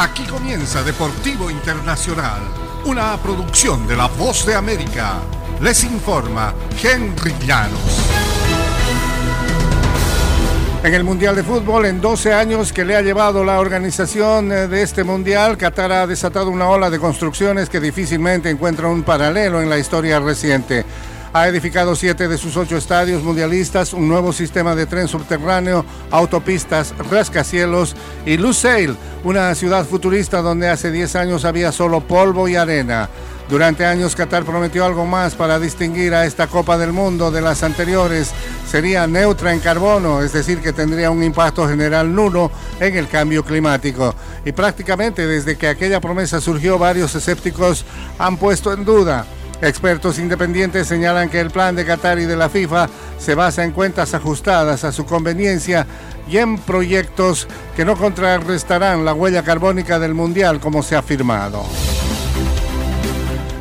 Aquí comienza Deportivo Internacional, una producción de La Voz de América. Les informa Henry Llanos. En el Mundial de Fútbol, en 12 años que le ha llevado la organización eh, de este Mundial, Qatar ha desatado una ola de construcciones que difícilmente encuentra un paralelo en la historia reciente. Ha edificado siete de sus ocho estadios mundialistas, un nuevo sistema de tren subterráneo, autopistas, rascacielos y Lusail, una ciudad futurista donde hace 10 años había solo polvo y arena. Durante años Qatar prometió algo más para distinguir a esta Copa del Mundo de las anteriores. Sería neutra en carbono, es decir, que tendría un impacto general nulo en el cambio climático. Y prácticamente desde que aquella promesa surgió, varios escépticos han puesto en duda Expertos independientes señalan que el plan de Qatar y de la FIFA se basa en cuentas ajustadas a su conveniencia y en proyectos que no contrarrestarán la huella carbónica del Mundial como se ha afirmado.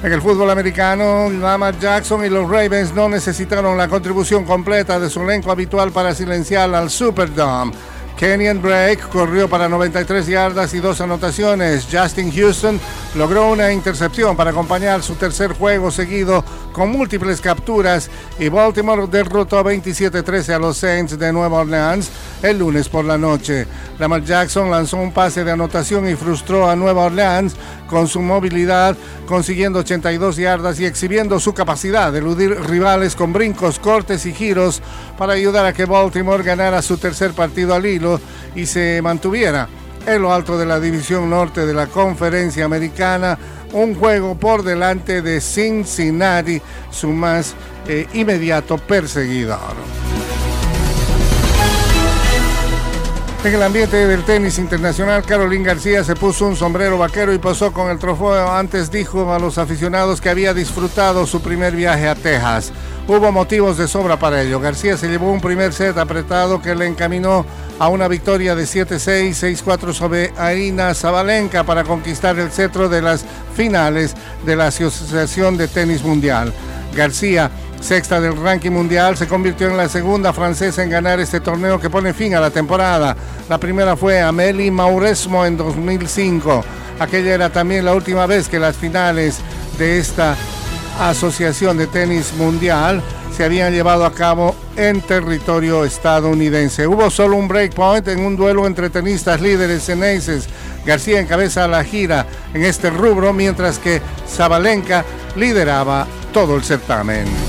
En el fútbol americano, Lamar Jackson y los Ravens no necesitaron la contribución completa de su elenco habitual para silenciar al Superdome. Kenyon Drake corrió para 93 yardas y dos anotaciones. Justin Houston logró una intercepción para acompañar su tercer juego seguido con múltiples capturas y Baltimore derrotó 27-13 a los Saints de Nueva Orleans el lunes por la noche. Lamar Jackson lanzó un pase de anotación y frustró a Nueva Orleans con su movilidad, consiguiendo 82 yardas y exhibiendo su capacidad de eludir rivales con brincos, cortes y giros para ayudar a que Baltimore ganara su tercer partido al hilo y se mantuviera en lo alto de la división norte de la conferencia americana, un juego por delante de Cincinnati, su más eh, inmediato perseguidor. En el ambiente del tenis internacional, Caroline García se puso un sombrero vaquero y pasó con el trofeo. Antes dijo a los aficionados que había disfrutado su primer viaje a Texas. Hubo motivos de sobra para ello. García se llevó un primer set apretado que le encaminó a una victoria de 7-6, 6-4 sobre Aina Zabalenka para conquistar el cetro de las finales de la Asociación de Tenis Mundial. García sexta del ranking mundial, se convirtió en la segunda francesa en ganar este torneo que pone fin a la temporada. La primera fue Amélie Mauresmo en 2005. Aquella era también la última vez que las finales de esta Asociación de Tenis Mundial se habían llevado a cabo en territorio estadounidense. Hubo solo un breakpoint en un duelo entre tenistas líderes aces. García encabeza la gira en este rubro, mientras que Zabalenka lideraba todo el certamen.